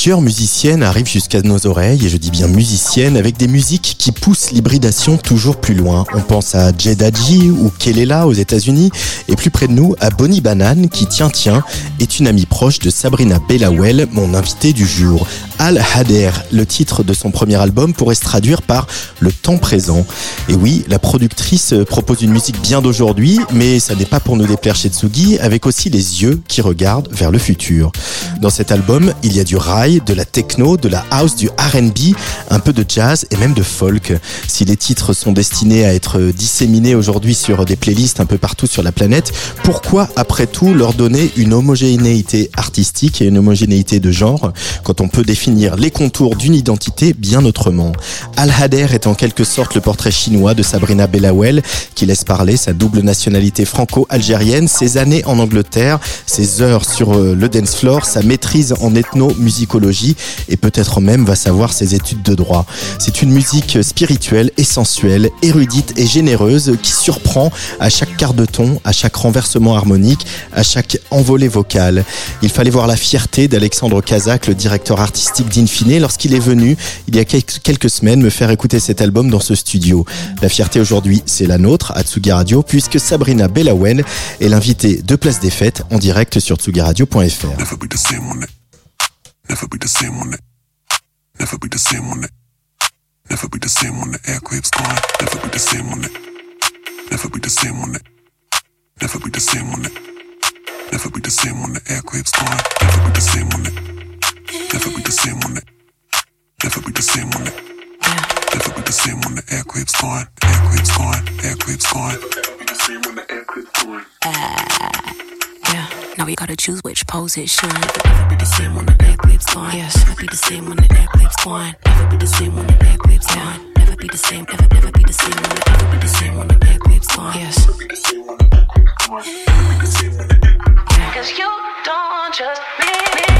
Plusieurs musiciennes arrivent jusqu'à nos oreilles, et je dis bien musiciennes, avec des musiques qui poussent l'hybridation toujours plus loin. On pense à Jeddaji ou Kelela aux États-Unis, et plus près de nous à Bonnie Banane, qui tient, est une amie proche de Sabrina Bellawell, mon invitée du jour. Al Hader, le titre de son premier album, pourrait se traduire par le temps présent. Et oui, la productrice propose une musique bien d'aujourd'hui, mais ça n'est pas pour nous déplaire chez Tsugi, avec aussi les yeux qui regardent vers le futur. Dans cet album, il y a du de la techno, de la house, du R&B, un peu de jazz et même de folk. Si les titres sont destinés à être disséminés aujourd'hui sur des playlists un peu partout sur la planète, pourquoi après tout leur donner une homogénéité artistique et une homogénéité de genre quand on peut définir les contours d'une identité bien autrement? Al Hader est en quelque sorte le portrait chinois de Sabrina Bellawell qui laisse parler sa double nationalité franco-algérienne, ses années en Angleterre, ses heures sur euh, le dance floor, sa maîtrise en et peut-être même va savoir ses études de droit. C'est une musique spirituelle et sensuelle, érudite et généreuse qui surprend à chaque quart de ton, à chaque renversement harmonique, à chaque envolée vocale. Il fallait voir la fierté d'Alexandre Kazak, le directeur artistique d'Infine, lorsqu'il est venu il y a quelques semaines me faire écouter cet album dans ce studio. La fierté aujourd'hui, c'est la nôtre à Tsugi Radio puisque Sabrina Belawen est l'invitée de Place des Fêtes en direct sur tsugiradio.fr. Never be the same on it. Never be the same on it. Never be the same when the aircraft's gone. Never be the same on it. Never be the same on it. Never be the same on it. Never be the same when the aircraft's gone. Never be the same on it. Never be the same on it. Never be the same on it. Never be the same when the aircraft's gone. Aircraft's gone. Aircraft's gone. Never be the same when the aircraft's gone. Yeah, now we gotta choose which pose it should. Never be the same when the back lips gone. Yes, never be the same when the back lips gone. Never be the same when the back lips gone. Never be the same, never, never be the same when the, never be the same when the back lips gone. Yes. Cause you don't trust me. same.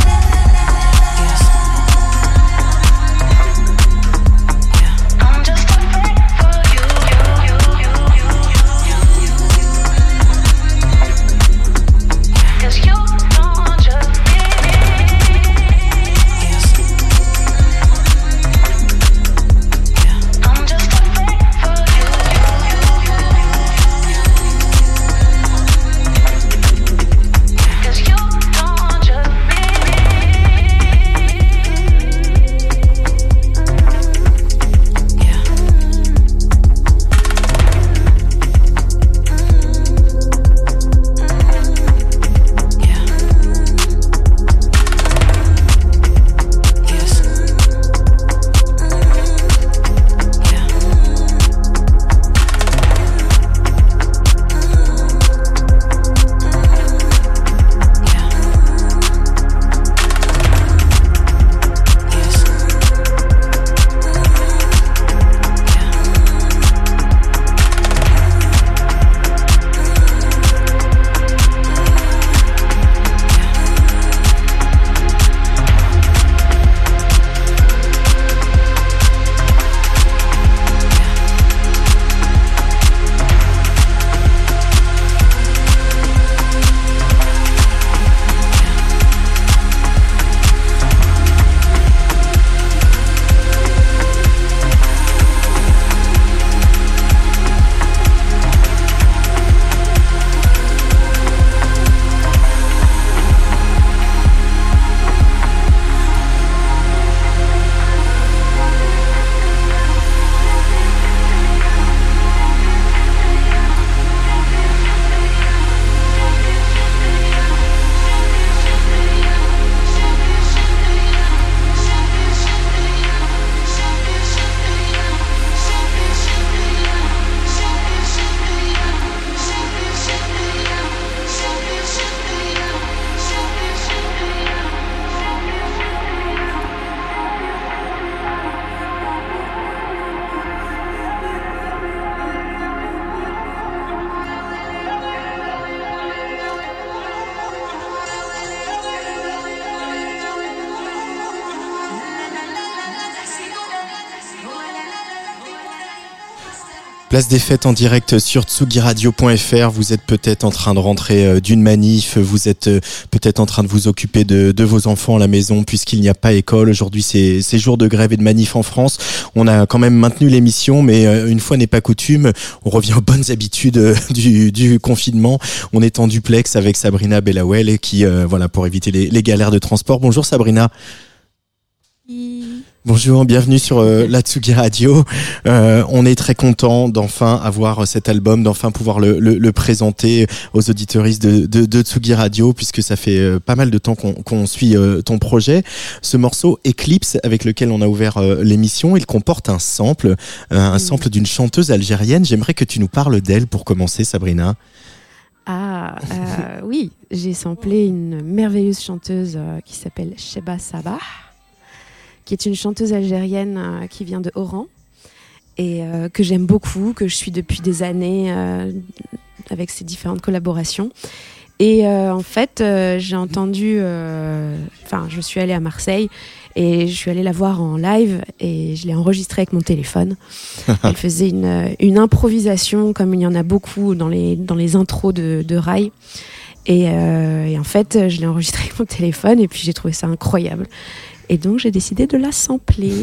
Place des fêtes en direct sur tsugiradio.fr. Vous êtes peut-être en train de rentrer euh, d'une manif, vous êtes euh, peut-être en train de vous occuper de, vos enfants à la maison puisqu'il n'y a pas école. Aujourd'hui, c'est, jour de grève et de manif en France. On a quand même maintenu l'émission, mais euh, une fois n'est pas coutume, on revient aux bonnes habitudes du, confinement. On est en duplex avec Sabrina Bellawell qui, voilà, pour éviter les galères de transport. Bonjour Sabrina. Bonjour, bienvenue sur euh, la Tsugi Radio. Euh, on est très content d'enfin avoir cet album, d'enfin pouvoir le, le, le, présenter aux auditeuristes de, de, de, Tsugi Radio, puisque ça fait euh, pas mal de temps qu'on suit euh, ton projet. Ce morceau Eclipse, avec lequel on a ouvert euh, l'émission, il comporte un sample, un sample d'une chanteuse algérienne. J'aimerais que tu nous parles d'elle pour commencer, Sabrina. Ah oui, j'ai samplé une merveilleuse chanteuse qui s'appelle Sheba Sabah qui est une chanteuse algérienne euh, qui vient de Oran et euh, que j'aime beaucoup, que je suis depuis des années euh, avec ses différentes collaborations. Et en fait, j'ai entendu, enfin, je suis allée à Marseille et je suis allée la voir en live et je l'ai enregistrée avec mon téléphone. Elle faisait une, une, improvisation comme il y en a beaucoup dans les, dans les intros de, de Rai. Et, et, en fait, je l'ai enregistrée avec mon téléphone et puis j'ai trouvé ça incroyable. Et donc j'ai décidé de la sampler.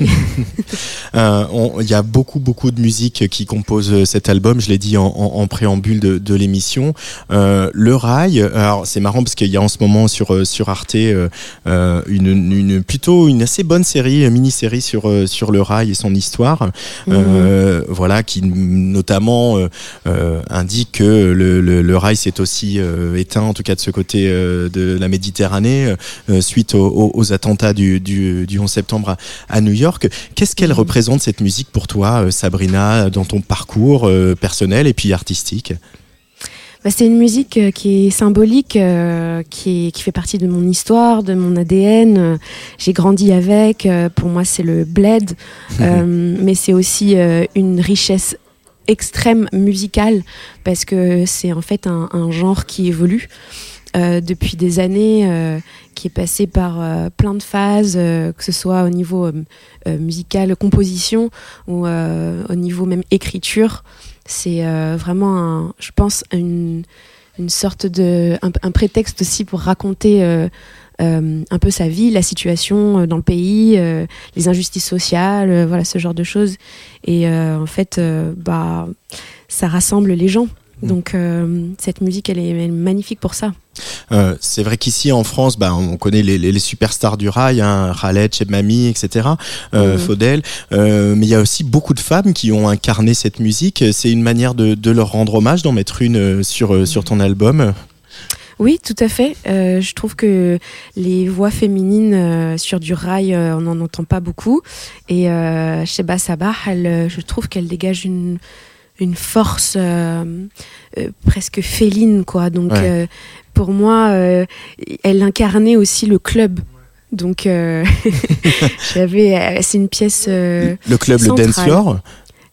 Euh, il y a beaucoup beaucoup de musique qui compose euh, cet album. Je l'ai dit en, en, préambule de, de l'émission. Euh, le rail. Alors c'est marrant parce qu'il y a en ce moment sur sur Arte euh, une, une, plutôt une assez bonne série, mini-série sur sur le rail et son histoire. Mhm. voilà qui notamment indique que le, le, le rail s'est aussi éteint en tout cas de ce côté de la Méditerranée suite aux, aux attentats du, du du, 11 septembre à, New York. Qu'est-ce qu'elle mhm. représente cette musique pour toi, euh, Sabrina, dans ton parcours euh, personnel et puis artistique? Bah, c'est une musique euh, qui est symbolique, qui, qui fait partie de mon histoire, de mon ADN. J'ai grandi avec. pour moi, c'est le bled, mais c'est aussi une richesse extrême musicale parce que c'est en fait un, un genre qui évolue. Euh, depuis des années, euh, qui est passé par euh, plein de phases, que ce soit au niveau musical, composition ou au niveau même écriture. C'est vraiment, je pense, une sorte de un, un, prétexte aussi pour raconter un peu sa vie, la situation dans le pays, les injustices sociales, voilà ce genre de choses. Et en fait, bah, ça rassemble les gens. Mm. Donc cette musique, elle est magnifique pour ça. Euh, c'est vrai qu'ici en France, bah, on connaît les, les, superstars du rail, hein, Khaled, Chebmami, etc., euh, mhm. Faudel, euh, mais il y a aussi beaucoup de femmes qui ont incarné cette musique. C'est une manière de, de, leur rendre hommage, d'en mettre une euh, sur, euh, sur ton album oui, tout à fait. Euh, je trouve que les voix féminines euh, sur du rail, on n'en entend pas beaucoup. Et euh, Sheba Sabah, elle, je trouve qu'elle dégage une, une force presque féline, quoi. Donc, pour moi, euh, elle incarnait aussi le club. Donc, euh, j'avais. Euh, c'est une pièce. le club, le dance floor?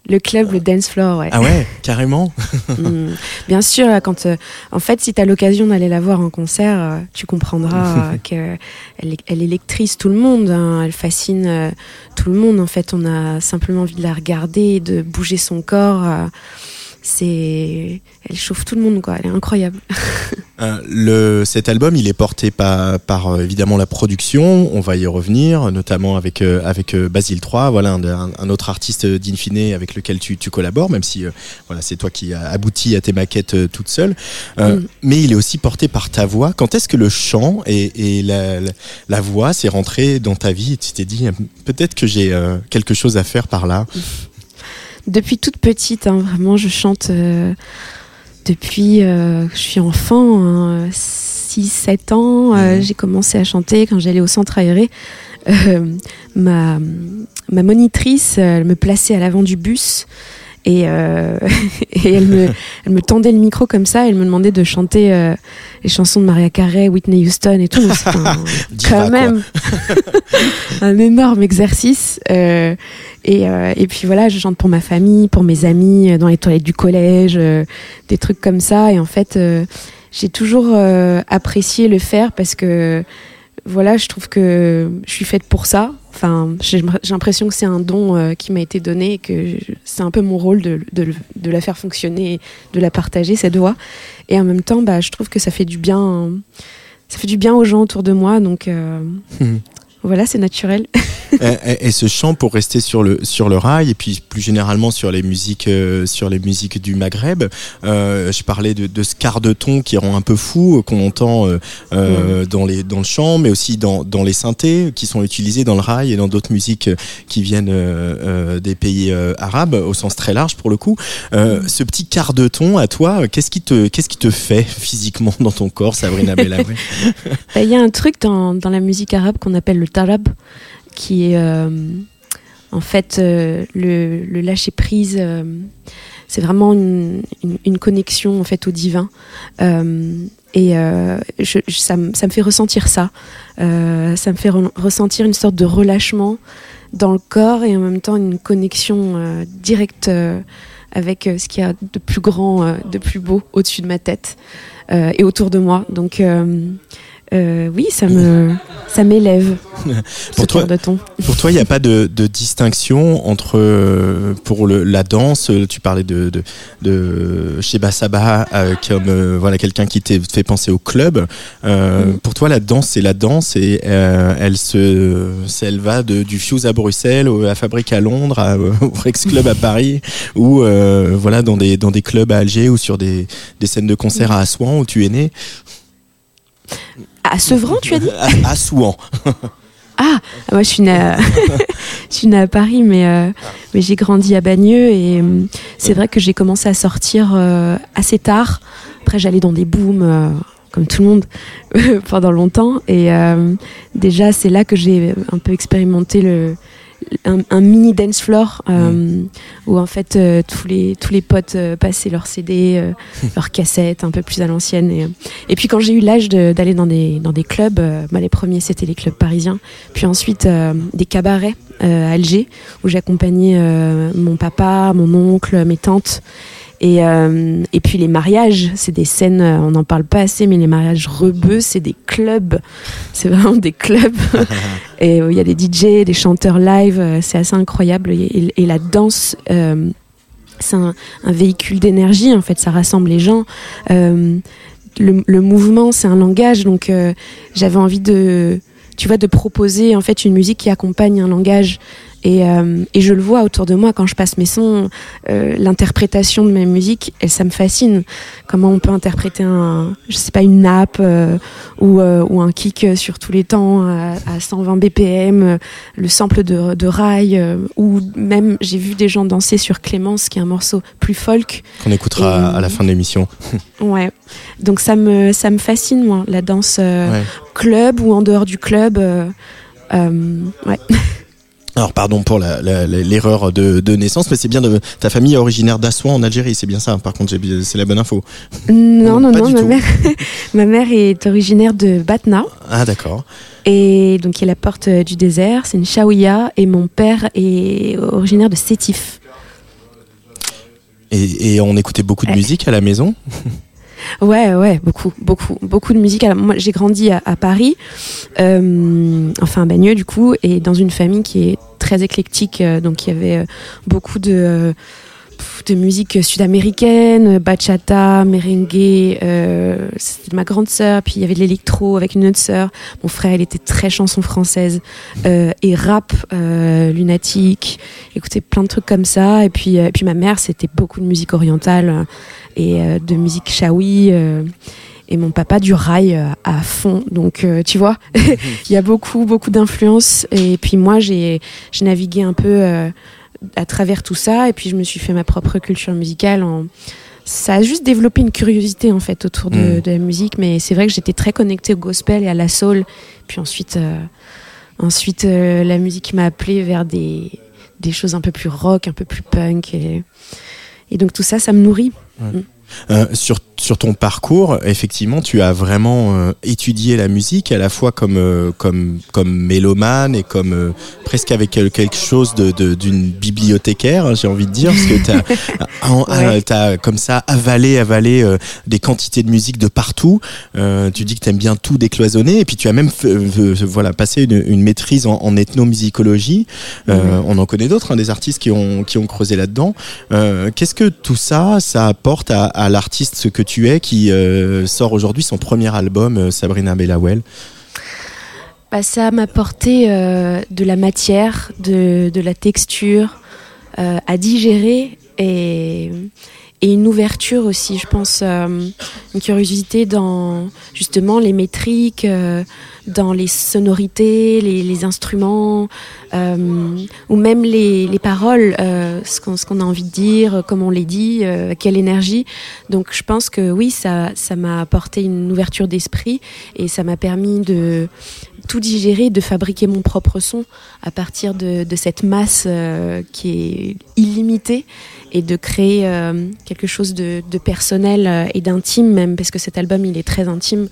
Le club, le dance floor, ouais. Ah ouais, carrément. Mm. Bien sûr, quand, en fait, si tu as l'occasion d'aller la voir en concert, tu comprendras qu'elle elle électrise tout le monde. Hein. Elle fascine tout le monde. En fait, on a simplement envie de la regarder, de bouger son corps c'est elle chauffe tout le monde quoi. Elle est incroyable. Euh, le cet album il est porté par, par euh, évidemment la production. On va y revenir notamment avec euh, avec Basile 3 voilà un, un autre artiste d'Infine avec lequel tu, tu collabores même si voilà c'est toi qui as abouti à tes maquettes toute seule. Mm. mais il est aussi porté par ta voix. Quand est-ce que le chant et, et la, la, voix s'est rentré dans ta vie et tu t'es dit peut-être que j'ai quelque chose à faire par là? depuis toute petite, hein, vraiment, je chante euh, depuis euh, je suis enfant, 6-7 hein, ans. Euh, mhm. j'ai commencé à chanter quand j'allais au centre aéré. ma, ma monitrice, elle me plaçait à l'avant du bus. Et, euh, et elle, me, elle me tendait le micro comme ça, elle me demandait de chanter euh, les chansons de Maria Carey, Whitney Houston et tout. Un, quand même un énorme exercice. Euh, et, euh, et puis voilà, je chante pour ma famille, pour mes amis, euh, dans les toilettes du collège, des trucs comme ça. Et en fait, j'ai toujours apprécié le faire parce que voilà, je trouve que je suis faite pour ça. Enfin, j'ai l'impression que c'est un don euh, qui m'a été donné et que c'est un peu mon rôle de, de, de, la faire fonctionner, de la partager cette voix. Et en même temps, bah, je trouve que ça fait du bien, ça fait du bien aux gens autour de moi. Donc euh, hmm. Voilà, c'est naturel. et, ce chant pour rester sur le sur le rail et puis plus généralement sur les musiques euh, sur les musiques du Maghreb. Euh, je parlais de, de, ce quart de ton qui rend un peu fou euh, qu'on entend euh, dans les dans le chant, mais aussi dans dans les synthés qui sont utilisés dans le rail et dans d'autres musiques qui viennent des pays arabes au sens très large pour le coup. ce petit quart de ton à toi, qu'est-ce qui te qu'est-ce qui te fait physiquement dans ton corps, Sabrina Bellabé bah, Il y a un truc dans dans la musique arabe qu'on appelle le qui est euh, en fait euh, le, lâcher prise. Euh, c'est vraiment une, connexion en fait au divin. et ça, me fait ressentir ça. ça me fait ressentir une sorte de relâchement dans le corps et en même temps une connexion directe avec ce qu'il y a de plus grand, de plus beau au-dessus de ma tête et autour de moi. Donc euh, oui, ça me, ça m'élève. pour, toi, de ton. pour toi, il n'y a pas de, distinction entre euh, pour le, la danse. Tu parlais de de, de Sheba Sabah euh, comme voilà quelqu'un qui t'a fait penser au club. Mm. Pour toi, la danse, c'est la danse et elle se, elle va de, du Fuse à Bruxelles, à Fabrique à Londres, au Rex Club à Paris, ou voilà dans des dans des clubs à Alger ou sur des, des scènes de concert à Assouan où tu es né. À Sevran, tu as dit À, Souan. Ah, moi je suis née à, je suis à Paris, mais, euh, mais j'ai grandi à Bagneux et euh, c'est vrai que j'ai commencé à sortir euh, assez tard. Après, j'allais dans des booms, comme tout le monde, pendant longtemps. Et déjà, c'est là que j'ai un peu expérimenté le, un, mini dance floor euh, mm. où en fait euh, tous les tous les potes euh, passaient leurs CD, leurs cassettes un peu plus à l'ancienne. Et, et, puis quand j'ai eu l'âge d'aller dans des dans des clubs, bah, les premiers c'était les clubs parisiens, puis ensuite des cabarets à Alger où j'accompagnais mon papa, mon oncle, mes tantes et, euh, et puis les mariages, c'est des scènes, euh, on n'en parle pas assez, mais les mariages rebeux, c'est des clubs. C'est vraiment des clubs. et il y a des DJ, des chanteurs live, euh, c'est assez incroyable. Et, la danse, c'est un, véhicule d'énergie, en fait, ça rassemble les gens. Le, le, mouvement, c'est un langage, donc j'avais envie de tu vois, de proposer en fait une musique qui accompagne un langage et, euh, et, je le vois autour de moi quand je passe mes sons, euh, l'interprétation de mes musiques, et ça me fascine. Comment on peut interpréter un, je sais pas, une nappe euh, ou, ou, un kick sur tous les temps à, à 120 BPM, le sample de, de rail, ou même j'ai vu des gens danser sur Clémence, qui est un morceau plus folk. Qu'on écoutera à la fin de l'émission. ouais. Donc ça me, ça me fascine, moi, la danse club ou en dehors du club. ouais. Alors pardon pour l'erreur de, naissance, mais c'est bien de ta famille est originaire d'Assouan en Algérie, c'est bien ça. Par contre, c'est la bonne info. Non, non, non, ma mère, ma mère est originaire de Batna. Ah d'accord. Et donc il y a la porte du désert, c'est une chaouia, et mon père est originaire de Sétif. Et, on écoutait beaucoup de musique à la maison? Ouais, ouais, beaucoup, beaucoup, beaucoup de musique. Moi, j'ai grandi à, Paris, euh, enfin à Bagneux du coup, et dans une famille qui est très éclectique. Euh, donc, il y avait euh, beaucoup de de musique sud-américaine, bachata, merengue. Euh, c'était ma grande sœur. Puis il y avait de l'électro avec une autre sœur. Mon frère, il était très chanson française euh, et rap euh, lunatique. Écoutait plein de trucs comme ça. Et puis, puis ma mère, c'était beaucoup de musique orientale et de musique shawi et mon papa du rail à fond. Donc, tu vois, il y a beaucoup, beaucoup d'influences. Et puis moi, j'ai navigué un peu à travers tout ça, et puis je me suis fait ma propre culture musicale. En... Ça a juste développé une curiosité en fait autour de, mm. la musique, mais c'est vrai que j'étais très connectée au gospel et à la soul. Puis ensuite, euh, ensuite euh, la musique m'a appelé vers des, des choses un peu plus rock, un peu plus punk, et, et donc tout ça, ça me nourrit. Mm. Euh, sur sur ton parcours, effectivement, tu as vraiment euh, étudié la musique à la fois comme euh, comme comme mélomane et comme euh, presque avec quelque chose de d'une bibliothécaire, hein, j'ai envie de dire, parce que tu as, comme ça avalé avalé des quantités de musique de partout. tu dis que tu aimes bien tout décloisonner et puis tu as même voilà passé une, une maîtrise en, en ethnomusicologie. On en connaît d'autres, hein, des artistes qui ont qui ont creusé là-dedans. Qu'est-ce que tout ça ça apporte à, à l'artiste ce que tu es, qui euh, sort aujourd'hui son premier album, euh, Sabrina Bellawell. Bah, Ça m'a apporté euh, de la matière, de, de la texture à digérer et, et, une ouverture aussi, je pense, une curiosité dans justement les métriques dans les sonorités, les, instruments, euh, ou même les, paroles, euh, ce qu'on a envie de dire, comment on les dit, euh, quelle énergie. Donc je pense que oui, ça m'a apporté une ouverture d'esprit et ça m'a permis de tout digérer, de fabriquer mon propre son à partir de, cette masse qui est illimitée et de créer quelque chose de, personnel et d'intime même, parce que cet album il est très intime.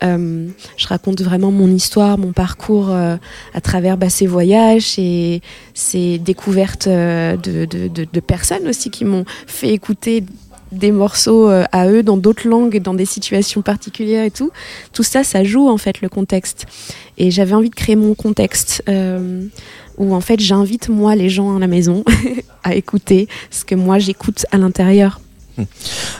je raconte vraiment mon histoire, mon parcours euh, à travers bah, ces voyages et ces découvertes euh, de, personnes aussi qui m'ont fait écouter des morceaux euh, à eux dans d'autres langues, dans des situations particulières et tout. Tout ça, ça joue en fait le contexte. Et j'avais envie de créer mon contexte où en fait j'invite moi les gens à la maison à écouter ce que moi j'écoute à l'intérieur.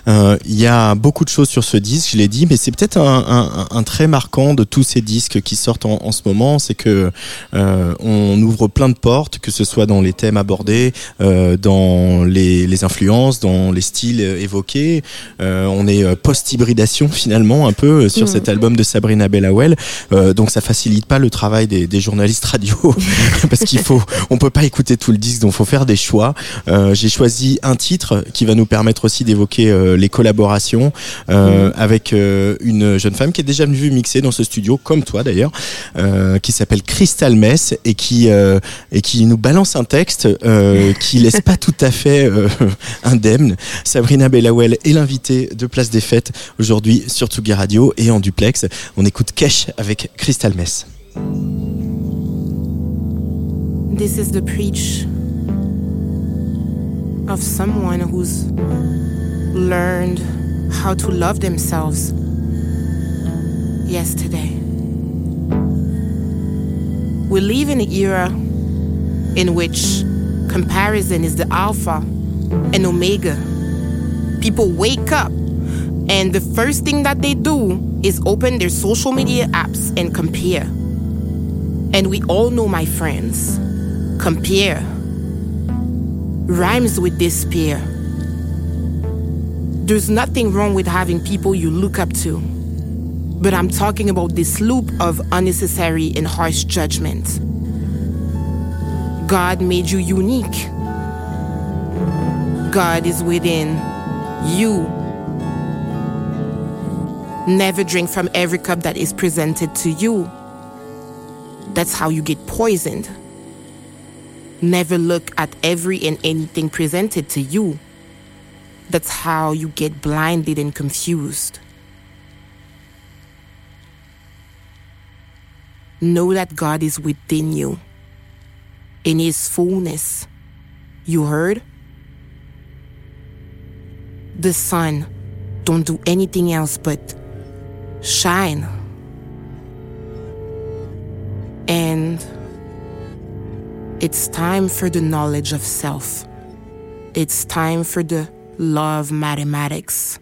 Euh, il y a beaucoup de choses sur ce disque, je l'ai dit, mais c'est peut-être un, un, un, trait marquant de tous ces disques qui sortent en, en ce moment, c'est que euh, on ouvre plein de portes, que ce soit dans les thèmes abordés, euh, dans les, les, influences, dans les styles évoqués. Euh, on est euh, post-hybridation finalement un peu sur mm. cet album de Sabrina Bellawell, donc ça facilite pas le travail des, des journalistes radio parce qu'il faut, on peut pas écouter tout le disque, donc faut faire des choix. J'ai choisi un titre qui va nous permettre aussi d'évoquer euh, les collaborations euh, mm. avec euh, une jeune femme qui est déjà venue mixer dans ce studio, comme toi d'ailleurs, qui s'appelle Crystal Mess et qui et qui nous balance un texte qui laisse pas tout à fait indemne. Sabrina Bellawell est l'invitée de Place des Fêtes aujourd'hui sur Tsugi Radio et en duplex. On écoute Cash avec Crystal Mess. This is the preach of someone who's learned how to love themselves yesterday. We live in an era in which comparison is the alpha and omega. People wake up and the first thing that they do is open their social media apps and compare. And we all know, my friends, compare rhymes with despair. There's nothing wrong with having people you look up to. But I'm talking about this loop of unnecessary and harsh judgment. God made you unique. God is within you. Never drink from every cup that is presented to you. That's how you get poisoned. Never look at every and anything presented to you. That's how you get blinded and confused. Know that God is within you, in His fullness. You heard? The sun don't do anything else but shine. And it's time for the knowledge of self. It's time for the love mathematics.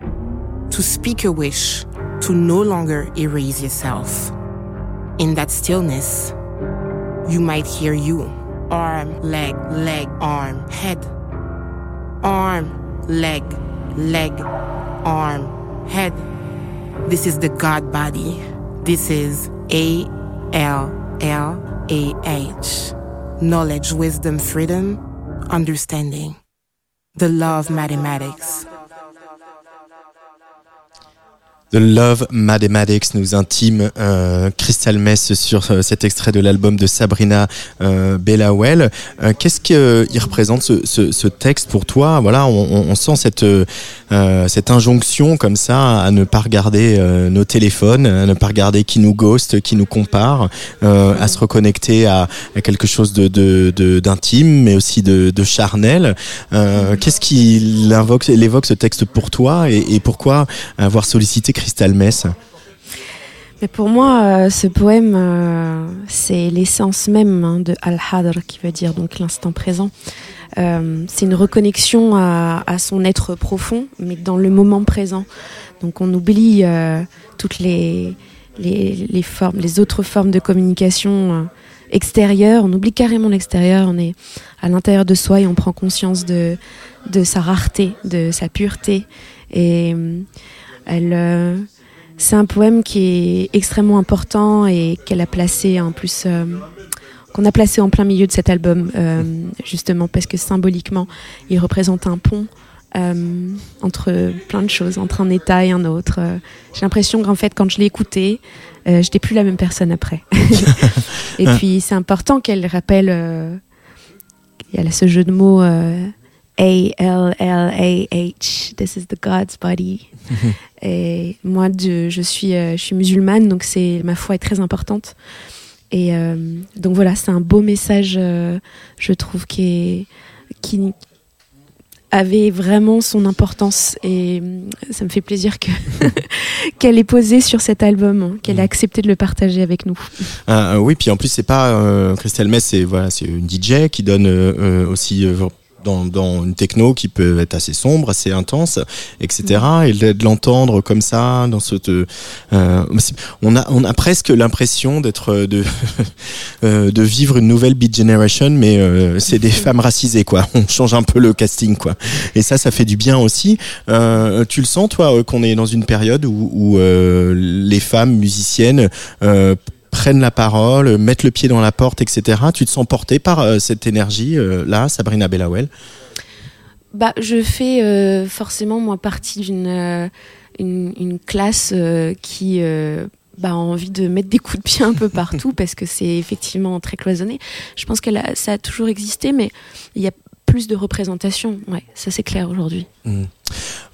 To speak a wish, to no longer erase yourself. In that stillness, you might hear you. Arm, leg, leg, arm, head. Arm, leg, leg, arm, head. This is the God body. This is A L L AH. Knowledge, wisdom, freedom, understanding. The law of mathematics. The Love Mathematics nous intime euh, Crystal Mess sur euh, cet extrait de l'album de Sabrina euh, Bellawell. Euh, Qu'est-ce qu'il représente ce, ce, ce, texte pour toi? Voilà, on, on, sent cette, euh, cette injonction comme ça à ne pas regarder euh, nos téléphones, à ne pas regarder qui nous ghost, qui nous compare, à se reconnecter à, quelque chose de d'intime, mais aussi de, de charnel. Qu'est-ce qui invoque, évoque ce texte pour toi et, et pourquoi avoir sollicité Crystal Mess mais pour moi, euh, ce poème, euh, c'est l'essence même hein, de Al-Hadr, qui veut dire donc l'instant présent. Euh, c'est une reconnexion à, son être profond, mais dans le moment présent. Donc on oublie toutes les, formes, les autres formes de communication extérieures. On oublie carrément l'extérieur. On est à l'intérieur de soi et on prend conscience de, de sa rareté, de sa pureté. Et elle, euh, c'est un poème qui est extrêmement important et qu'elle a placé en plus, euh, qu'on a placé en plein milieu de cet album, euh, justement parce que symboliquement, il représente un pont. Euh, entre plein de choses, entre un état et un autre. J'ai l'impression qu'en fait, quand je l'ai écouté, euh, j'étais plus la même personne après. et puis, c'est important qu'elle rappelle. Il y a ce jeu de mots a-L-L-A-H, this is the God's body. et moi, je, je, suis, euh, je suis musulmane, donc c'est ma foi est très importante. Et euh, donc voilà, c'est un beau message, euh, je trouve, qui, est, qui avait vraiment son importance. Et ça me fait plaisir que qu'elle ait posé sur cet album, hein, qu'elle ait accepté de le partager avec nous. Ah, oui, puis en plus, c'est pas Christelle Mess, c'est voilà, c'est une DJ qui donne aussi dans, dans, une techno qui peut être assez sombre, assez intense, etc. Et de l'entendre comme ça, dans ce, euh, on a on a presque l'impression d'être de de vivre une nouvelle Beat Generation, mais euh, c'est des femmes racisées quoi. On change un peu le casting quoi. Et ça, ça fait du bien aussi. Euh, tu le sens toi qu'on est dans une période où, où euh, les femmes musiciennes prennent la parole, mettent le pied dans la porte, etc. Tu te sens porté par euh, cette énergie euh, là, Sabrina Bellawell bah, je fais euh, forcément moi partie d'une une, une, classe qui bah, a envie de mettre des coups de pied un peu partout parce que c'est effectivement très cloisonné. Je pense que ça a toujours existé, mais il y a plus de représentation. Ouais, ça c'est clair aujourd'hui. Mmh.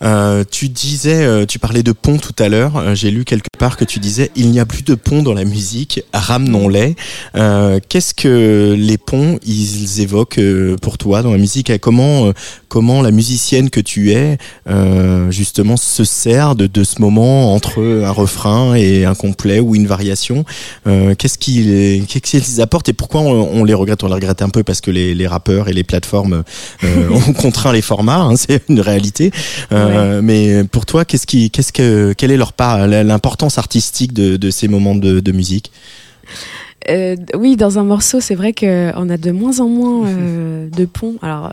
Euh, tu disais, euh, tu parlais de pont tout à l'heure. Euh, J'ai lu quelque part que tu disais il n'y a plus de pont dans la musique, ramenons-les. Euh, Qu'est-ce que les ponts ils évoquent pour toi dans la musique et Comment comment la musicienne que tu es justement se sert de, de ce moment entre un refrain et un complet ou une variation Qu'est-ce qu'ils qu'est-ce qu'ils apportent et pourquoi on, on, les regrette? On les regrette un peu parce que les, les rappeurs et les plateformes ont contraint les formats. Hein, C'est une réalité. Euh, ouais. Mais pour toi, qu'est-ce qui, qu'est-ce que, quelle est leur part, l'importance artistique de, de, ces moments de, de musique? Euh, Oui, dans un morceau, c'est vrai qu'on a de moins en moins euh, de ponts. Alors.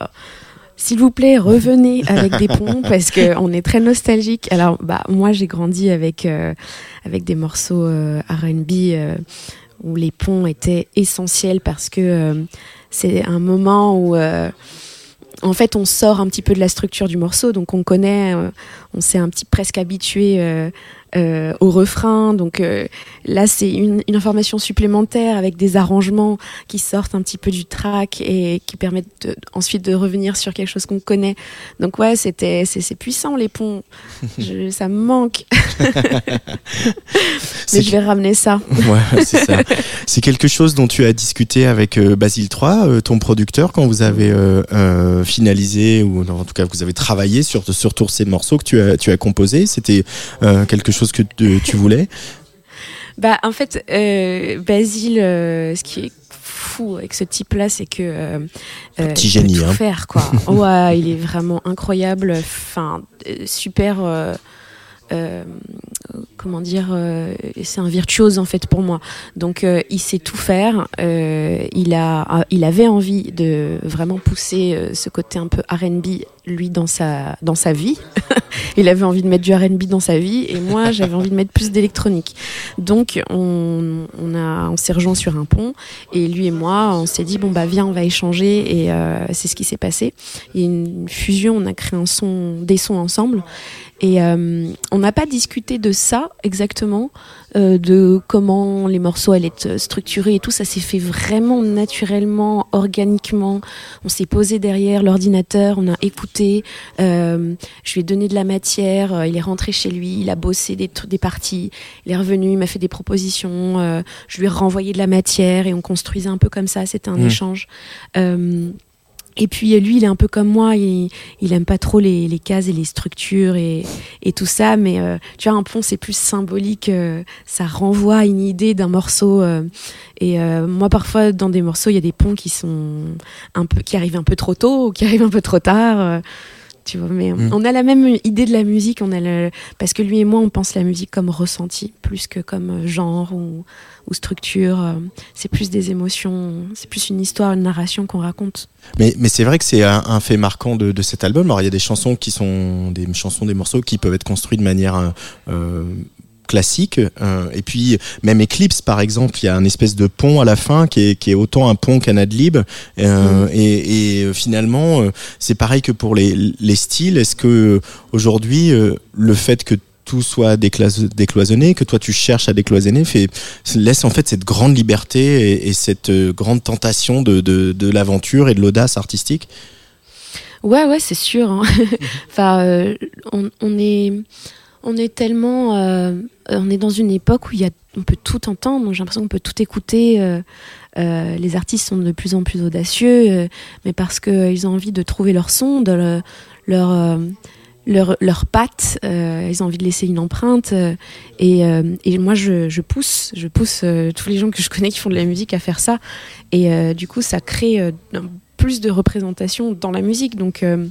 S'il vous plaît, revenez avec des ponts parce que on est très nostalgique. Alors, bah, moi, j'ai grandi avec avec des morceaux R&B où les ponts étaient essentiels parce que c'est un moment où en fait, on sort un petit peu de la structure du morceau, donc on connaît, euh, on s'est un petit presque habitué euh, au refrain. Donc euh, là, c'est une, une, information supplémentaire avec des arrangements qui sortent un petit peu du track et qui permettent de, ensuite de revenir sur quelque chose qu'on connaît. Donc ouais, c'était c'est puissant les ponts. Je, ça me manque. Mais je vais ramener ça. Ouais, c'est ça. c'est quelque chose dont tu as discuté avec euh, Basile 3, euh, ton producteur, quand vous avez finalisé ou en tout cas vous avez travaillé sur sur tous ces morceaux que tu as tu as composés. C'était quelque chose que tu voulais bah, en fait, euh, Basile, euh, ce qui est fou avec ce type-là, c'est que euh, petit génie, peut tout hein. faire quoi. ouais, il est vraiment incroyable. Enfin, super. Euh, comment dire, euh, c'est un virtuose en fait pour moi. Donc euh, il sait tout faire. il a, il avait envie de vraiment pousser ce côté un peu R&B lui dans sa dans sa vie. il avait envie de mettre du R&B dans sa vie et moi j'avais envie de mettre plus d'électronique. Donc on, on s'est rejoint sur un pont et lui et moi on s'est dit bon bah viens on va échanger et c'est ce qui s'est passé. Il y a une fusion, on a créé un son, des sons ensemble Et euh, on n'a pas discuté de ça exactement, euh, de comment les morceaux allaient être structurés et tout. Ça s'est fait vraiment naturellement, organiquement. On s'est posé derrière l'ordinateur, on a écouté. Euh, je lui ai donné de la matière. euh, il est rentré chez lui, il a bossé des, des parties. Il est revenu, il m'a fait des propositions. euh, je lui ai renvoyé de la matière et on construisait un peu comme ça. C'était un Mmh. échange. Euh, et puis lui, il est un peu comme moi, il, il aime pas trop les, les cases et les structures et, et tout ça, mais euh, tu vois, un pont c'est plus symbolique, euh, ça renvoie à une idée d'un morceau. euh, et euh, moi, parfois, dans des morceaux, il y a des ponts qui sont un peu, qui arrivent un peu trop tôt ou qui arrivent un peu trop tard. Tu vois, mais Mm. on a la même idée de la musique, on a le, parce que lui et moi, on pense la musique comme ressenti plus que comme genre ou, ou structure. euh, C'est plus des émotions, c'est plus une histoire, une narration qu'on raconte. Mais, mais c'est vrai que c'est un, un fait marquant de, de cet album. Alors il y a des chansons qui sont des chansons, des morceaux qui peuvent être construits de manière euh, euh, classique. euh, et puis même Eclipse par exemple, il y a un espèce de pont à la fin qui est, qui est autant un pont qu'un adlib. Euh, Mm. et, et finalement, euh, c'est pareil que pour les, les styles. Est-ce que euh, aujourd'hui, euh, le fait que tout soit décloisonné, que toi tu cherches à décloisonner, fait, laisse en fait cette grande liberté et, et cette euh, grande tentation de, de, de l'aventure et de l'audace artistique? Ouais, ouais, c'est sûr. hein. enfin, euh, on, on est, on est tellement, euh, on est dans une époque où il y a, on peut tout entendre. J'ai l'impression qu'on peut tout écouter. euh, euh, les artistes sont de plus en plus audacieux, mais parce qu'ils ont envie de trouver leur son, de le- leur leur, leur patte, ils ont envie de laisser une empreinte. et, moi, je, pousse, je pousse tous les gens que je connais qui font de la musique à faire ça. Et du coup, ça crée plus de représentation dans la musique. Donc, euh,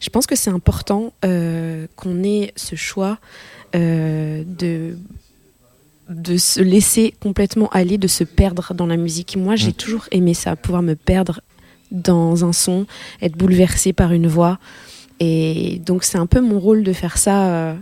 je pense que c'est important euh, qu'on ait ce choix euh, de de se laisser complètement aller, de se perdre dans la musique. Moi, j'ai Mm. toujours aimé ça, pouvoir me perdre dans un son, être bouleversé par une voix. Et donc, c'est un peu mon rôle de faire ça.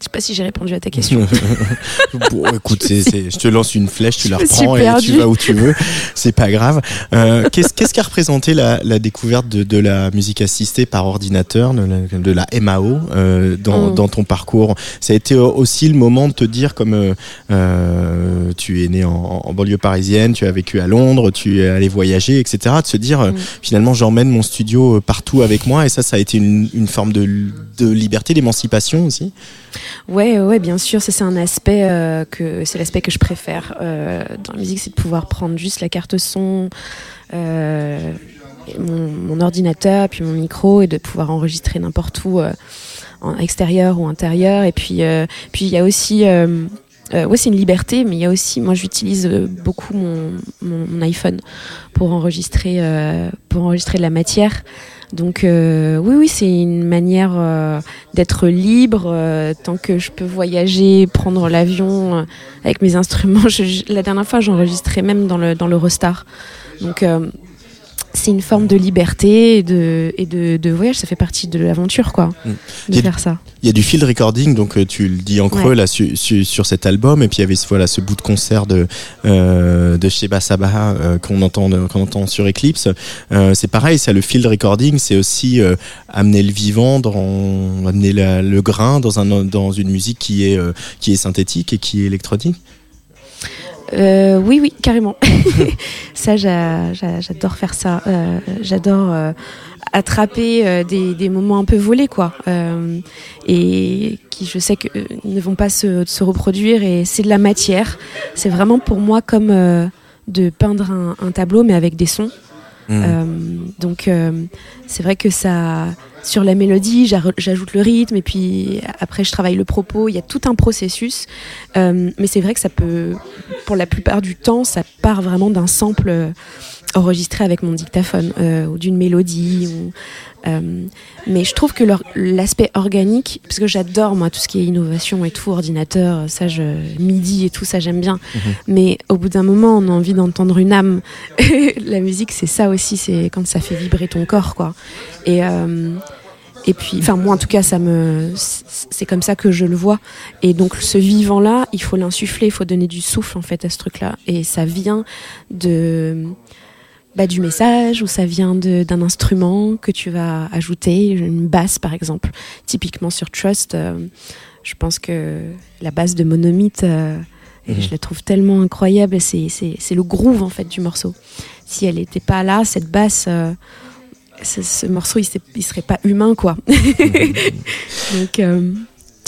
Je sais pas si j'ai répondu à ta question. bon, écoute, je te lance une flèche, tu la Je reprends et tu vas où tu veux. C'est pas grave. Euh, qu'est-ce, qu'a représenté la, la découverte de, de la musique assistée par ordinateur, de la, de la MAO, euh, dans, Mm. dans ton parcours? Ça a été aussi le moment de te dire, comme euh, tu es né en, en banlieue parisienne, tu as vécu à Londres, tu es allé voyager, etc., de se dire, Mm. finalement, j'emmène mon studio partout avec moi, et ça, ça a été une, une forme de, de liberté, d'émancipation aussi? Ouais, ouais, bien sûr, ça c'est un aspect euh, que c'est l'aspect que je préfère euh, dans la musique, c'est de pouvoir prendre juste la carte son, euh, mon, ordinateur, puis mon micro, et de pouvoir enregistrer n'importe où, en extérieur ou intérieur. Et puis, puis il y a aussi, ouais, c'est une liberté, mais il y a aussi, moi j'utilise beaucoup mon, mon, iPhone pour enregistrer, pour enregistrer de la matière. Donc euh, oui, oui, c'est une manière euh, d'être libre euh, tant que je peux voyager, prendre l'avion avec mes instruments. La dernière fois, j'enregistrais même dans le dans l'Eurostar. Donc euh, c'est une forme de liberté et de et de, de voyage. Ça fait partie de l'aventure, quoi, Mm. de faire ça. Il y a du field recording, donc euh, tu le dis en creux Ouais. là su- su- sur cet album, et puis il y avait ce- voilà ce bout de concert de euh, de Sheba Sabaha euh, qu'on entend qu'on entend sur Eclipse. Euh, c'est pareil, ça le field recording, c'est aussi amener le vivant, dans, amener la- le grain dans un dans une musique qui est qui est synthétique et qui est électronique. Euh, oui, oui, carrément. ça, j'a- j'a- j'adore faire ça. Euh, j'adore euh, attraper des, des moments un peu volés, quoi, et qui, je sais que ne vont pas se, se reproduire. Et c'est de la matière. C'est vraiment pour moi comme de peindre un, un tableau, mais avec des sons. Mm. Euh, donc c'est vrai que ça, sur la mélodie, j'ajoute le rythme et puis après je travaille le propos. Il y a tout un processus, Euh, mais c'est vrai que ça peut, pour la plupart du temps, ça part vraiment d'un sample euh, enregistré avec mon dictaphone euh, ou d'une mélodie. Ou, euh, mais je trouve que l'aspect organique, parce que j'adore moi tout ce qui est innovation et tout, ordinateur, ça, je, midi et tout ça, j'aime bien. Mais au bout d'un moment, on a envie d'entendre une âme. la musique, c'est ça aussi, c'est quand ça fait vibrer ton corps, quoi. Et euh, et puis, enfin moi en tout cas, ça me, c'est comme ça que je le vois. Et donc ce vivant-là, il faut l'insuffler, il faut donner du souffle en fait à ce truc-là. Et ça vient de bah, du message ou ça vient d'un instrument que tu vas ajouter, une basse par exemple. Typiquement sur Trust, euh, je pense que la basse de Monomythe, euh, mhm. je la trouve tellement incroyable. C'est le groove en fait du morceau. Si elle n'était pas là, cette basse, euh, ce, morceau il, il, serait pas humain quoi. Donc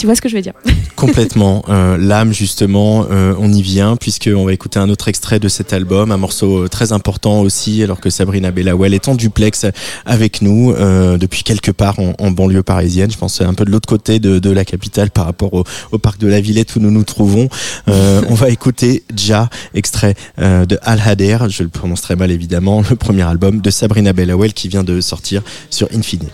tu vois ce que je veux dire? Complètement. Euh, L'âme, justement, euh, on y vient, puisqu'on va écouter un autre extrait de cet album, un morceau euh, très important aussi, alors que Sabrina Bellawell est en duplex avec nous depuis quelque part en, banlieue parisienne. Je pense un peu de l'autre côté de, la capitale par rapport au, parc de la Villette où nous nous trouvons. On va écouter Ja, extrait de Al Hader, je le prononce très mal évidemment, le premier album de Sabrina Bellawell qui vient de sortir sur Infinite.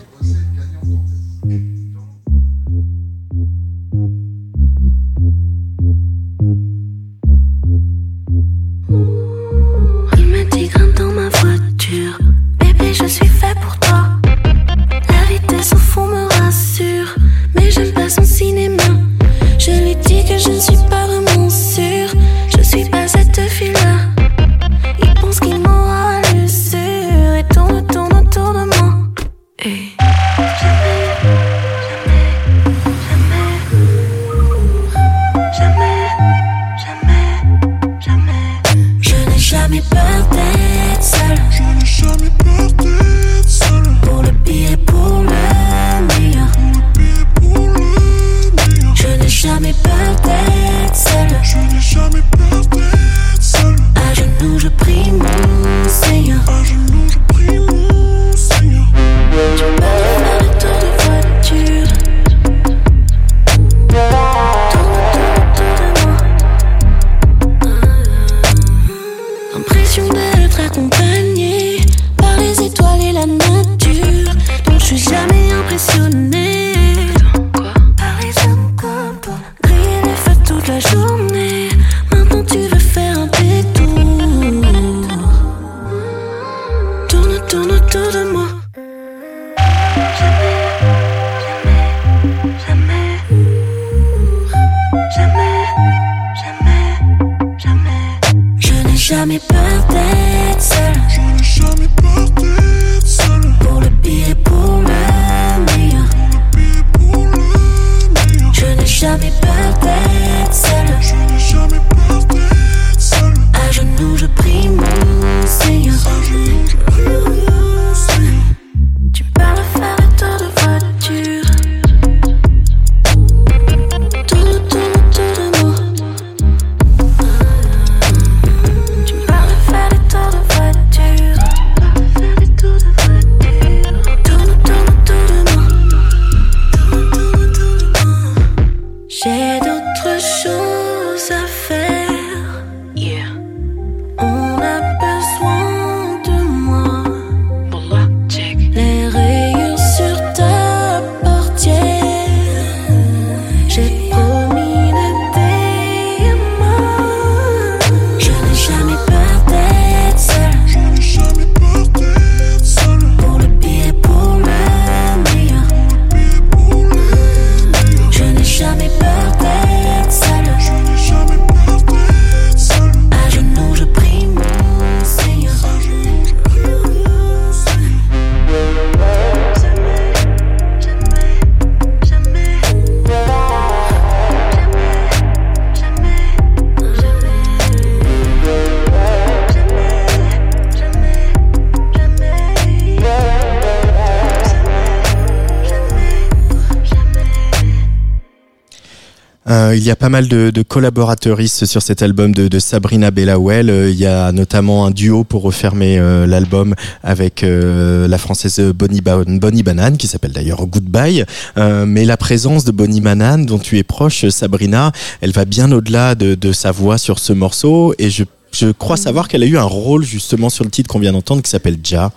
Il y a pas mal de, de collaborateuristes sur cet album de, Sabrina Bellawell. Euh, il y a notamment un duo pour refermer euh, l'album avec euh, la française Bonnie, Bonnie Banane, qui s'appelle d'ailleurs Goodbye. mais la présence de Bonnie Banane, dont tu es proche, Sabrina, elle va bien au-delà de, sa voix sur ce morceau. Et je, je crois savoir qu'elle a eu un rôle justement sur le titre qu'on vient d'entendre qui s'appelle Ja.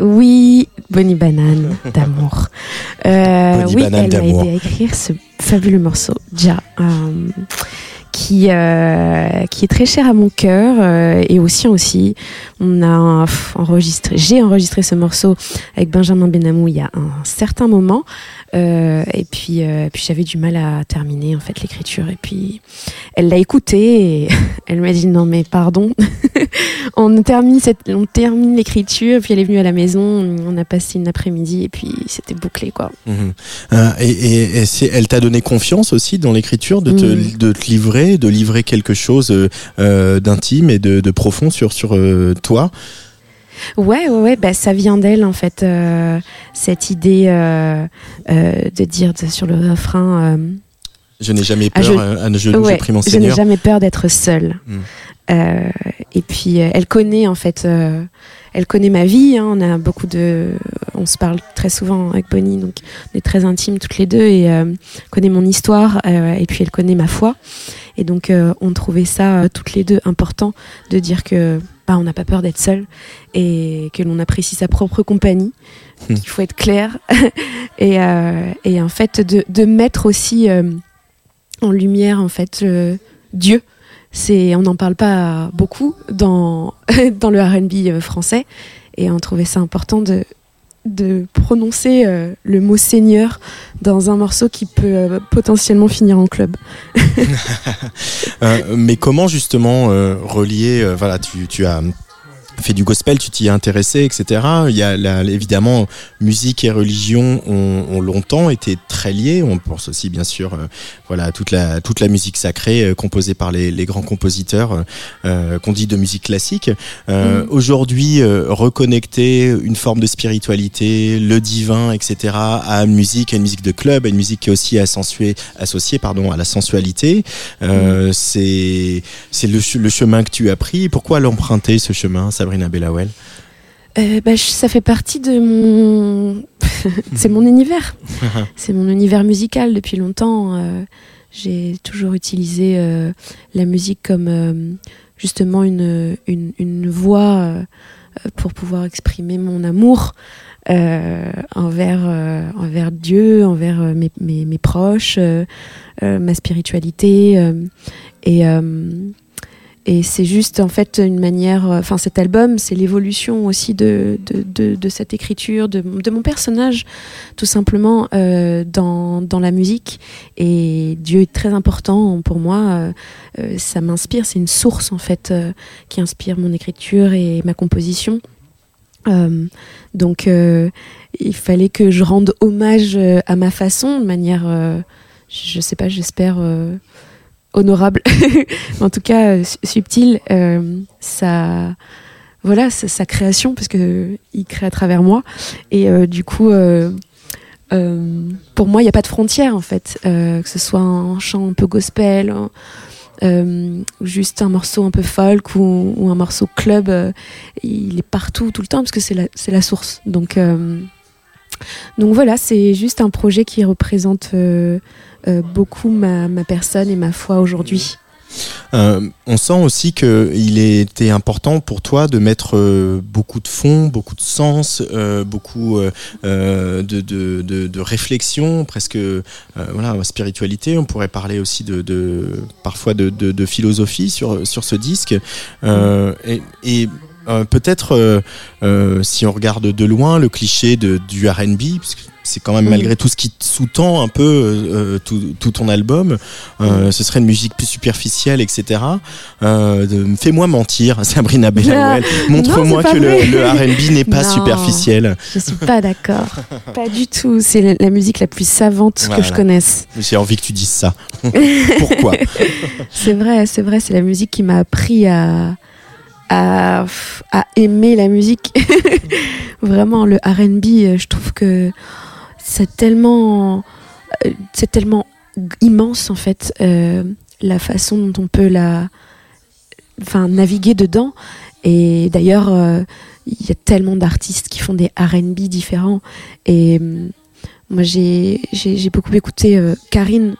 Oui, Bonnie Banane d'amour. Euh, oui, elle a aidé à écrire ce fabuleux morceau, Ja, euh, qui euh, qui est très cher à mon cœur euh, et aussi aussi. On a enregistré, j'ai enregistré ce morceau avec Benjamin Benamou il y a un certain moment. Euh, et puis, euh, puis j'avais du mal à terminer en fait l'écriture. Et puis elle l'a écouté et elle m'a dit non mais pardon, on termine cette, on termine l'écriture. Puis elle est venue à la maison, on a passé une après-midi et puis c'était bouclé quoi. Mhm. Euh, et et, et c'est- elle t'a donné confiance aussi dans l'écriture, de te, Mhm. de te livrer, de livrer quelque chose d'intime et de, de profond sur, sur toi? Ouais, ouais, ouais, bah, ça vient d'elle en fait, euh, cette idée euh, euh, de dire de- sur le refrain. Je n'ai jamais Ah, peur, je- à ne genoux, ouais, je prie mon je n'ai jamais peur d'être seule. Mm. Euh, et puis elle connaît en fait, elle connaît ma vie. hein, on a beaucoup de, on se parle très souvent avec Bonnie, donc on est très intimes toutes les deux et elle connaît mon histoire et puis elle connaît ma foi. Et donc on trouvait ça toutes les deux important de dire que bah, on n'a pas peur d'être seul et que l'on apprécie sa propre compagnie. Mm. Il faut être clair et, euh, et en fait de, de mettre aussi euh, en lumière en fait euh, Dieu. C'est, on n'en parle pas beaucoup dans dans le R&B français et on trouvait ça important de de prononcer euh, le mot Seigneur dans un morceau qui peut euh, potentiellement finir en club. Euh, mais comment justement relier, voilà, tu as fait du gospel, tu t'y es intéressé, etc. Il y a la- évidemment musique et religion ont, ont longtemps été très liés. On pense aussi bien sûr, euh, voilà, à toute la toute la musique sacrée euh, composée par les, les grands compositeurs euh, qu'on dit de musique classique. Euh, Mm. Aujourd'hui, euh, reconnecter une forme de spiritualité, le divin, etc. à une musique, à une musique de club, à une musique qui est aussi associée, associée pardon, à la sensualité. Euh, C'est c'est le, le chemin que tu as pris. Pourquoi l'emprunter ce chemin, Sabrina Bellawell Euh, bah, je- ça fait partie de mon. c'est mon univers. c'est mon univers musical depuis longtemps. euh, J'ai toujours utilisé euh, la musique comme justement une, une, une voix pour pouvoir exprimer mon amour envers, envers Dieu, envers mes, mes, mes proches, ma spiritualité. et. Et c'est juste en fait une manière, euh, enfin cet album, c'est l'évolution aussi de, de, de, cette écriture, de, de mon personnage, tout simplement euh, dans, dans la musique. Et Dieu est très important pour moi. euh, ça m'inspire, c'est une source en fait qui inspire mon écriture et ma composition. Donc il fallait que je rende hommage à ma façon, de manière, je sais pas, j'espère honorable, en tout cas euh, su- subtil. euh, sa, voilà, sa, création, parce que crée à travers moi. Et euh, du coup, pour moi, il n'y a pas de frontière en fait, que ce soit un chant un peu gospel. ou juste un morceau un peu folk ou, un morceau club, il est partout tout le temps parce que c'est la, la source. Donc, donc voilà, c'est juste un projet qui représente beaucoup ma, ma personne et ma foi aujourd'hui. Euh, on sent aussi que il était important pour toi de mettre euh, beaucoup de fond, beaucoup de sens, euh, beaucoup euh, euh, de, de, de, réflexion, presque euh, voilà spiritualité. On pourrait parler aussi de, parfois de, philosophie sur sur ce disque Euh, et euh, peut-être euh, euh, si on regarde de loin le cliché de, du R&B, parce que c'est quand même malgré tout ce qui sous-tend un peu tout, tout ton album, ce serait une musique plus superficielle, etc. Fais-moi mentir, Sabrina Bellawell. Montre-moi c'est pas que le, R&B n'est pas Non. superficiel. Je suis pas d'accord. pas du tout. C'est la, la musique la plus savante Voilà. que je connaisse. J'ai envie que tu dises ça. Pourquoi? C'est vrai, c'est vrai. C'est la musique qui m'a appris à, à, aimer la musique. Vraiment, le R&B, euh, je trouve que c'est tellement, euh, c'est tellement immense en fait euh, la façon dont on peut la, enfin naviguer dedans. Et d'ailleurs, il y a tellement d'artistes qui font des R&B différents. Et euh, moi, j'ai beaucoup écouté Karine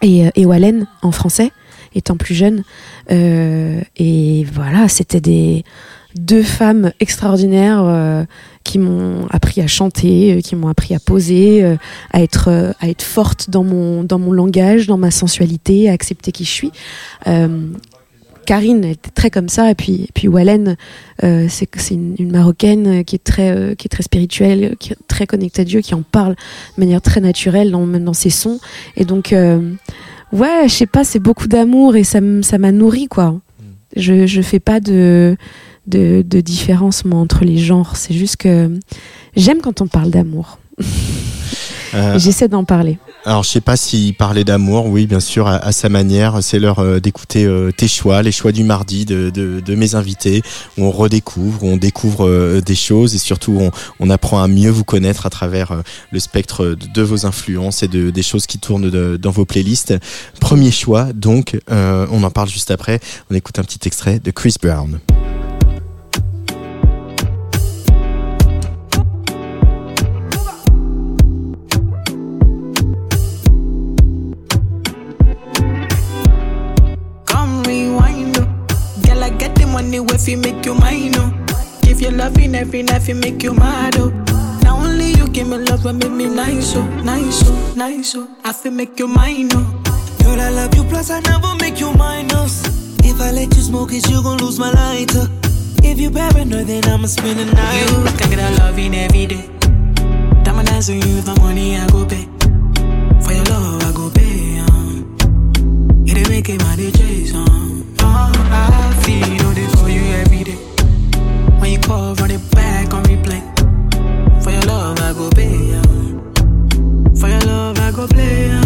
et, et Wallen en français, étant plus jeune. Euh, et voilà, c'était des deux femmes extraordinaires euh, qui m'ont appris à chanter, euh, qui m'ont appris à poser, à être à être forte dans mon dans mon langage, dans ma sensualité, à accepter qui je suis. Karine était très comme ça et puis et puis Wallen c'est c'est une, marocaine qui est très qui est très spirituelle qui est très connectée à Dieu qui en parle de manière très naturelle dans, même dans ses sons et donc ouais je sais pas c'est beaucoup d'amour et ça m'a nourri quoi. Je je fais pas de de, de différence moi entre les genres. C'est juste que j'aime quand on parle d'amour. Euh, j'essaie d'en parler alors, je sais pas s'il parlait d'amour, oui, bien sûr, à, sa manière. C'est l'heure euh, d'écouter euh, tes choix, les choix du mardi de, mes invités, où on redécouvre, on découvre euh, des choses et surtout on, apprend à mieux vous connaître à travers le spectre de, de vos influences et de, des choses qui tournent dans vos playlists. Premier choix, donc, on en parle juste après. On écoute un petit extrait de Chris Brown. If you make you mine, oh. Give you loving every night, you make you mad, oh. Now only you give me love and make me nice, oh, nice, oh, nice, oh. I feel make you mine, oh. Girl, I love you, plus I never make you minus. If I let you smoke it, you gon' lose my lighter. If you paranoid, then I'ma spend the night. You can get a loving every day. Diamond dance on you, the money I go pay. For your love, I go pay, um. It ain't making my DJs, um. Oh, I feel all this for you every day. When you call, run it back on replay. For your love, I go pay. For your love, I go play, yeah.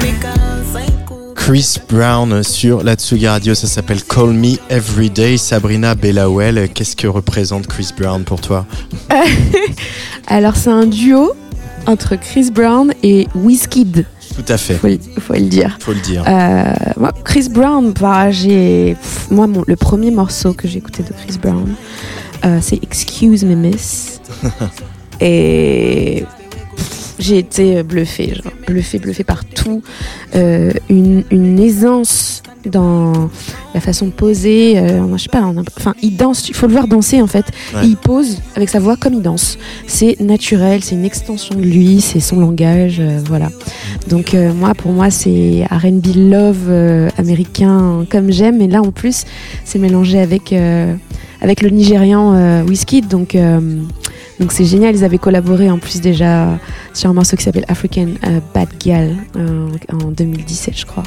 Because I could Chris Brown sur la Tsugi Radio, ça s'appelle Call Me Every Day. Sabrina Bellawell, qu'est-ce que représente Chris Brown pour toi? Alors c'est un duo entre Chris Brown et Wizkid Tout à fait, faut, faut le dire faut le dire. Euh, moi, Chris Brown, bah, j'ai, moi, mon- le premier morceau que j'ai écouté de Chris Brown, euh, c'est Excuse Me Miss. Et j'ai été bluffée, genre, bluffée, bluffée par tout. Euh, une, une aisance dans la façon de poser. euh, je sais pas, enfin, il danse, il faut le voir danser en fait. Ouais. Il pose avec sa voix comme il danse. C'est naturel, c'est une extension de lui, c'est son langage, euh, voilà. Donc euh, moi, pour moi, c'est R&B love euh, américain comme j'aime. Et là, en plus, c'est mélangé avec avec le Nigérian Wizkid. Donc donc c'est génial. Ils avaient collaboré en plus déjà sur un morceau qui s'appelle African Bad Gal euh, en 2017, je crois,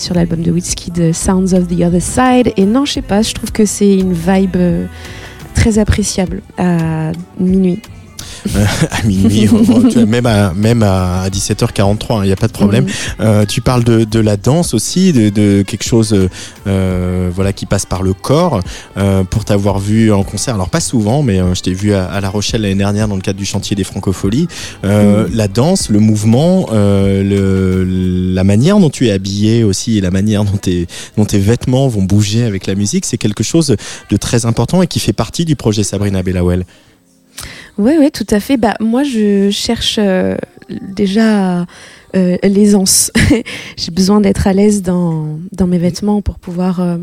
sur l'album de Wizkid euh, Sounds of the Other Side. Et non, je sais pas, je trouve que c'est une vibe euh, très appréciable à minuit. à minuit, même à, même à 17h43, il n'y a pas de problème. Euh, tu parles de, de la danse aussi, de, de quelque chose euh, euh, voilà, qui passe par le corps. Euh, pour t'avoir vu en concert, alors pas souvent, mais euh, je t'ai vu à, à La Rochelle l'année dernière dans le cadre du chantier des Francopholies. Euh, La danse, le mouvement, euh, le, la manière dont tu es habillé aussi et la manière dont tes, dont tes vêtements vont bouger avec la musique, c'est quelque chose de très important et qui fait partie du projet Sabrina Bellawell. Oui, oui, tout à fait. Bah, moi, je cherche euh, déjà euh, l'aisance. J'ai besoin d'être à l'aise dans, dans mes vêtements pour pouvoir euh,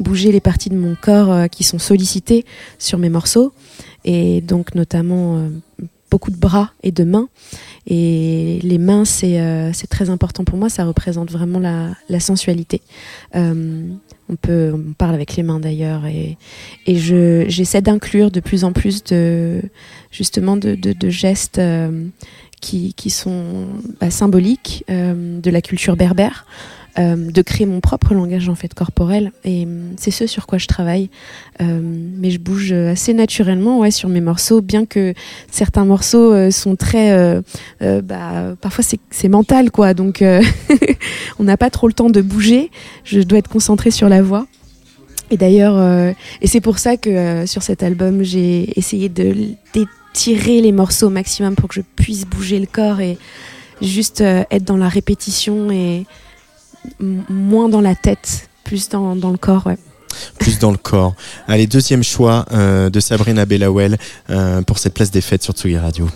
bouger les parties de mon corps qui sont sollicitées sur mes morceaux. Et donc, notamment, beaucoup de bras et de mains. Et les mains, c'est euh, c'est très important pour moi. Ça représente vraiment la, la sensualité. Euh, on peut, on parle avec les mains d'ailleurs. Et, et je j'essaie d'inclure de plus en plus de justement de, de, gestes euh, qui, qui sont bah, symboliques de la culture berbère, euh, de créer mon propre langage en fait corporel et euh, c'est ce sur quoi je travaille. Euh, mais je bouge assez naturellement ouais sur mes morceaux, bien que certains morceaux euh, sont très, euh, euh, bah, parfois c'est mental quoi, donc euh, on n'a pas trop le temps de bouger. Je dois être concentrée sur la voix. Et d'ailleurs, euh, et c'est pour ça que euh, sur cet album, j'ai essayé de les morceaux au maximum pour que je puisse bouger le corps et juste euh, être dans la répétition et moins dans la tête, plus dans, dans le corps. Ouais. plus dans le corps. Allez, deuxième choix euh, de Sabrina Bellawell euh, pour cette place des fêtes sur Tsugi Radio.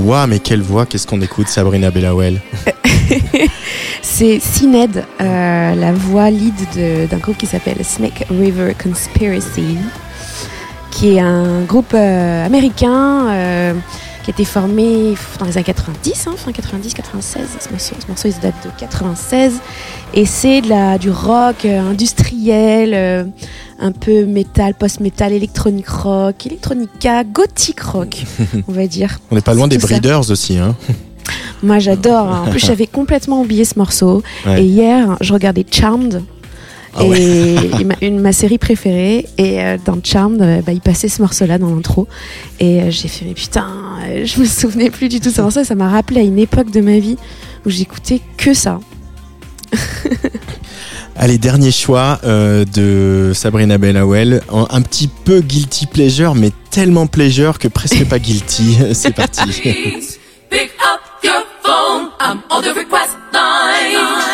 Voix, mais quelle voix, qu'est-ce qu'on écoute, Sabrina Bellawell C'est Sined, euh, la voix lead d'un groupe qui s'appelle Snake River Conspiracy, qui est un groupe euh, américain qui a été formé dans les années 90, hein, fin 90, 96. Ce morceau, ce morceau, il date de 96. Et c'est de la, du rock euh, industriel, euh, un peu métal, post-métal, électronique rock, électronica, gothique rock, on va dire. On n'est pas loin des ça. Breeders aussi, hein Moi, j'adore. hein. En plus, j'avais complètement oublié ce morceau. Ouais. Et hier, je regardais Charmed. Ah et ouais. il m'a- une, ma série préférée. Et euh, dans Charmed, euh, bah, il passait ce morceau-là dans l'intro. Et euh, j'ai fait, mais putain, je me souvenais plus du tout de ce morceau. Et ça m'a rappelé à une époque de ma vie où j'écoutais que ça. Allez, dernier choix euh, de Sabrina Bellawell. Un, un petit peu guilty pleasure, mais tellement pleasure que presque pas guilty. C'est parti. Please pick up your phone. I'm on the request line.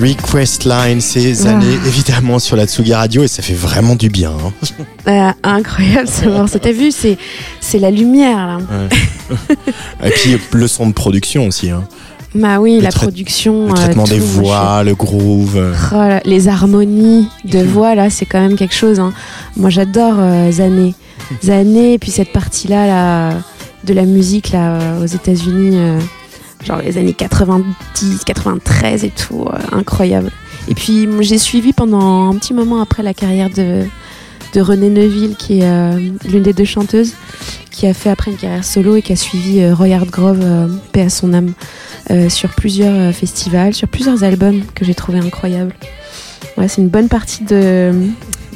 Request Line, ces Ah. années évidemment sur la Tsugi Radio et ça fait vraiment du bien. hein. Euh, incroyable ce morceau. T'as vu, c'est, c'est la lumière là. Et puis le son de production aussi. Hein. Bah oui, Le la production. Le euh, traitement des je- voix, le groove. euh. Oh les harmonies de voix là, c'est quand même quelque chose. hein. Moi, j'adore euh, Zané, Zané, et puis cette partie-là là, de la musique là euh, aux États-Unis, euh, genre les années 90, 93 et tout, euh, incroyable. Et puis j'ai suivi pendant un petit moment après la carrière de de René Neuville, qui est euh, l'une des deux chanteuses, qui a fait après une carrière solo et qui a suivi euh, Roy Hartgrove, euh, paix à son âme, euh, sur plusieurs festivals, sur plusieurs albums que j'ai trouvé incroyables. Ouais, c'est une bonne partie de,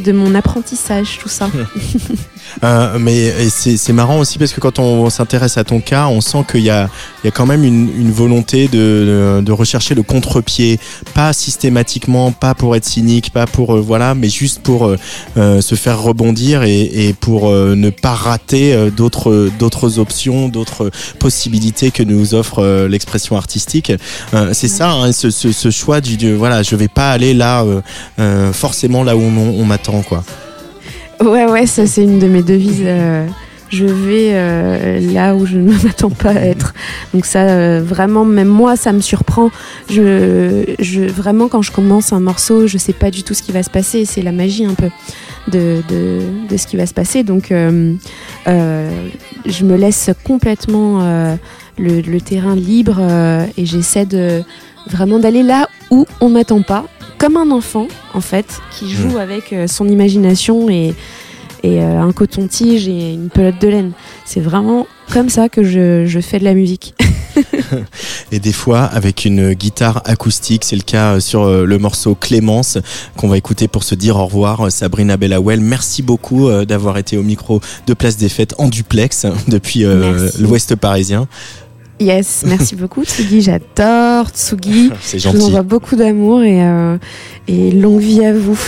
de mon apprentissage, tout ça. Euh, mais c'est marrant aussi parce que quand on s'intéresse à ton cas, on sent qu'il y a, y a quand même une, une volonté de, de rechercher le contre-pied, pas systématiquement, pas pour être cynique, pas pour euh, voilà, mais juste pour euh, euh, se faire rebondir et, et pour ne pas rater d'autres d'autres options, d'autres possibilités que nous offre l'expression artistique. C'est ça, hein, ce, ce, ce choix du, du voilà, je vais pas aller là forcément là où on, on m'attend quoi. Ouais, ouais, ça c'est une de mes devises. euh, je vais euh, là où je ne m'attends pas à être. Donc ça, euh, vraiment, même moi, ça me surprend. Je, je, vraiment, quand je commence un morceau, je sais pas du tout ce qui va se passer. C'est la magie un peu de, de, de ce qui va se passer. Donc, je me laisse complètement le, terrain libre et j'essaie de vraiment d'aller là où on m'attend pas, comme un enfant en fait, qui joue avec euh, son imagination et, et euh, un coton-tige et une pelote de laine. C'est vraiment comme ça que je, je fais de la musique. et des fois avec une guitare acoustique. C'est le cas euh, sur le morceau Clémence qu'on va écouter pour se dire au revoir. Sabrina Bellawell, merci beaucoup d'avoir été au micro de Place des Fêtes en duplex depuis euh, l'Ouest parisien. Yes, merci beaucoup Tsugi, j'adore Tsugi. C'est Je vous gentil. envoie beaucoup d'amour et, euh, et longue vie à vous.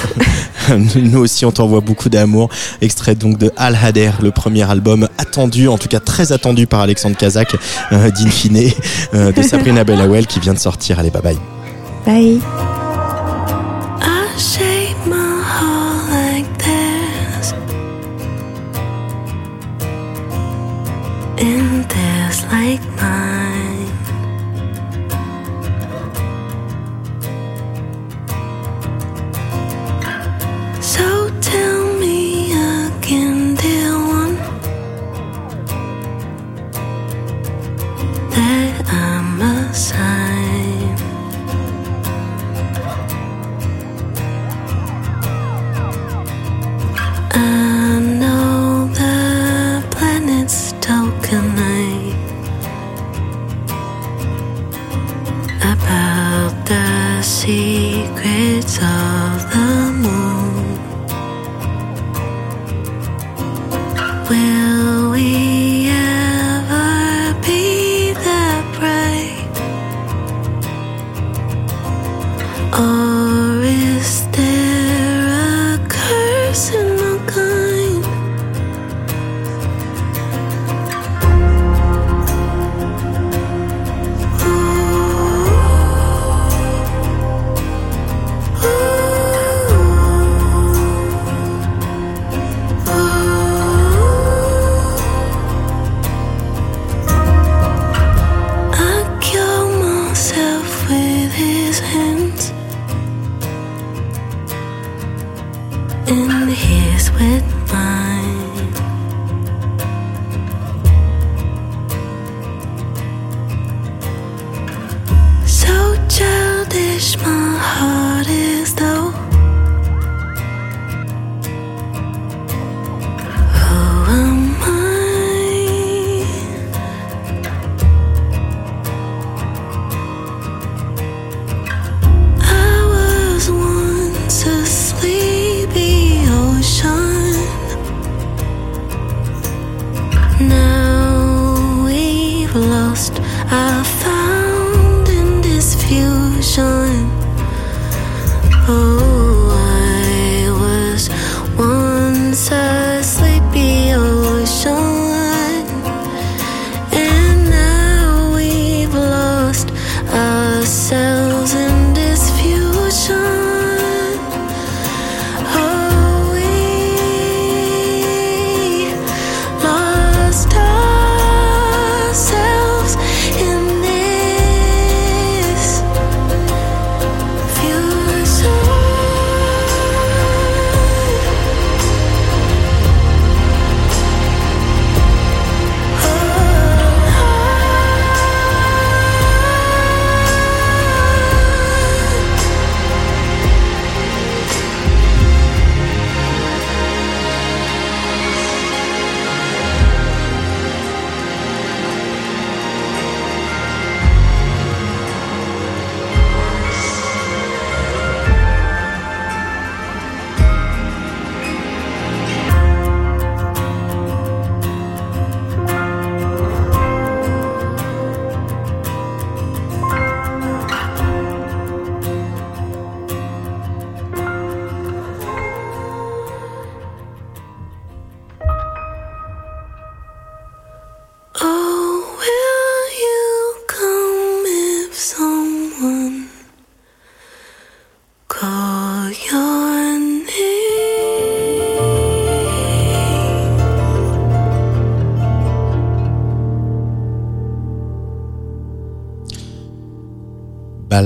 Nous aussi, on t'envoie beaucoup d'amour. Extrait donc de Al Hader, le premier album attendu, en tout cas très attendu par Alexandre Kazak, euh, d'Infine, euh, de Sabrina Bellawell qui vient de sortir. Allez, bye bye. Bye. about the secrets of the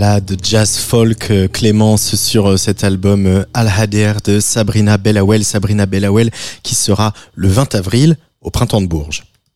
balade jazz folk euh, Clémence sur euh, cet album euh, Al Hader de Sabrina Bellawell, Sabrina Bellawell qui sera le 20 avril au printemps de Bourges.